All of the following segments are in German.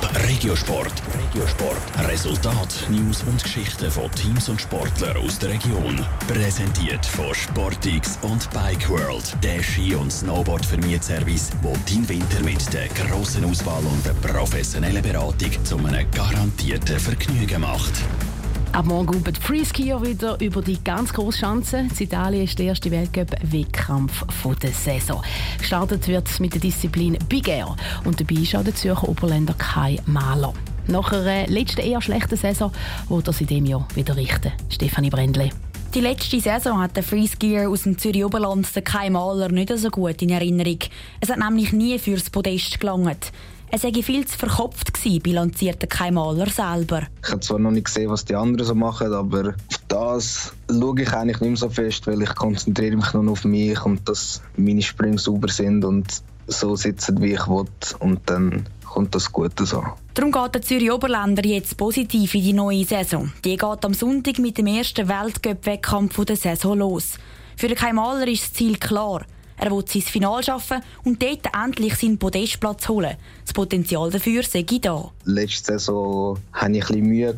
Top Regiosport. Regiosport. Resultat, News und Geschichten von Teams und Sportlern aus der Region. Präsentiert von Sportix und Bike World. Der Ski- und snowboard service wo dein Winter mit der grossen Auswahl und der professionellen Beratung zu einem garantierten Vergnügen macht. Ab morgen über die Freeskier wieder über die ganz große Chance. In Italien ist der erste Weltcup-Wettkampf der Saison. Gestartet wird mit der Disziplin Big Air und dabei ist auch der Zürcher Oberländer Kai Mahler. Nach einer letzten eher schlechten Saison wird er sich dem Jahr wieder richten. Stefanie Brändle. Die letzte Saison hat der Freeskier aus dem Zürich Oberland Kai Mahler nicht so gut in Erinnerung. Es hat nämlich nie fürs Podest gelangt. Er sei viel zu verkopft gewesen, bilanzierte kein Maler selber. Ich habe zwar noch nicht gesehen, was die anderen so machen, aber auf das schaue ich eigentlich nicht mehr so fest, weil ich konzentriere mich nur auf mich und dass meine Sprünge sauber sind und so sitzen, wie ich will. Und dann kommt das Gute so. Darum geht der Zürich Oberländer jetzt positiv in die neue Saison. Die geht am Sonntag mit dem ersten Weltcup-Wettkampf der Saison los. Für den Kai Maler ist das Ziel klar. Er will sein Final schaffen und dort endlich seinen Podestplatz holen. Das Potenzial dafür sei da. Letzte Saison hatte ich ein Mühe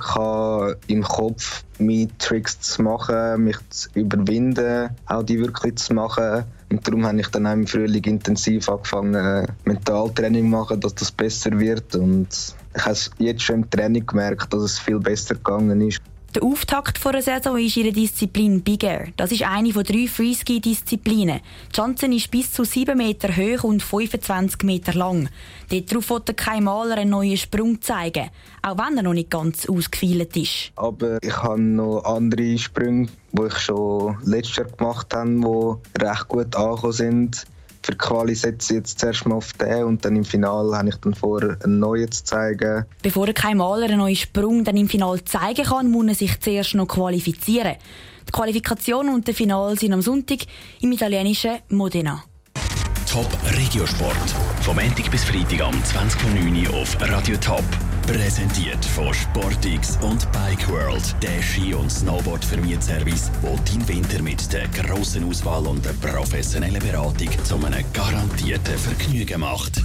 im Kopf, meine Tricks zu machen, mich zu überwinden, auch die wirklich zu machen. Und darum habe ich dann auch im Frühling intensiv angefangen, Mentaltraining zu machen, dass das besser wird. Und ich habe jetzt schon im Training gemerkt, dass es viel besser gegangen ist. Der Auftakt der Saison ist ihre Disziplin Big Air. Das ist eine von drei Freeski-Disziplinen. Die Schanze ist bis zu 7 Meter hoch und 25 Meter lang. Darauf wollte kein Maler einen neuen Sprung zeigen, auch wenn er noch nicht ganz ausgefeilt ist. Aber ich habe noch andere Sprünge, die ich schon letztes Jahr gemacht habe, die recht gut angekommen sind für die Quali setze ich jetzt zuerst mal auf den und dann im Finale habe ich dann vor, einen neuen zu zeigen. Bevor kein Maler einen neuen Sprung dann im Finale zeigen kann, muss er sich zuerst noch qualifizieren. Die Qualifikation und der Finale sind am Sonntag im italienischen Modena. Top Regiosport. Vom Montag bis Freitag am 20.09. auf Radio Top. Präsentiert von Sportix und Bike World, der Ski- und Snowboard-Vermietservice, wo dein Winter mit der grossen Auswahl und der professionellen Beratung zu einem garantierten Vergnügen macht.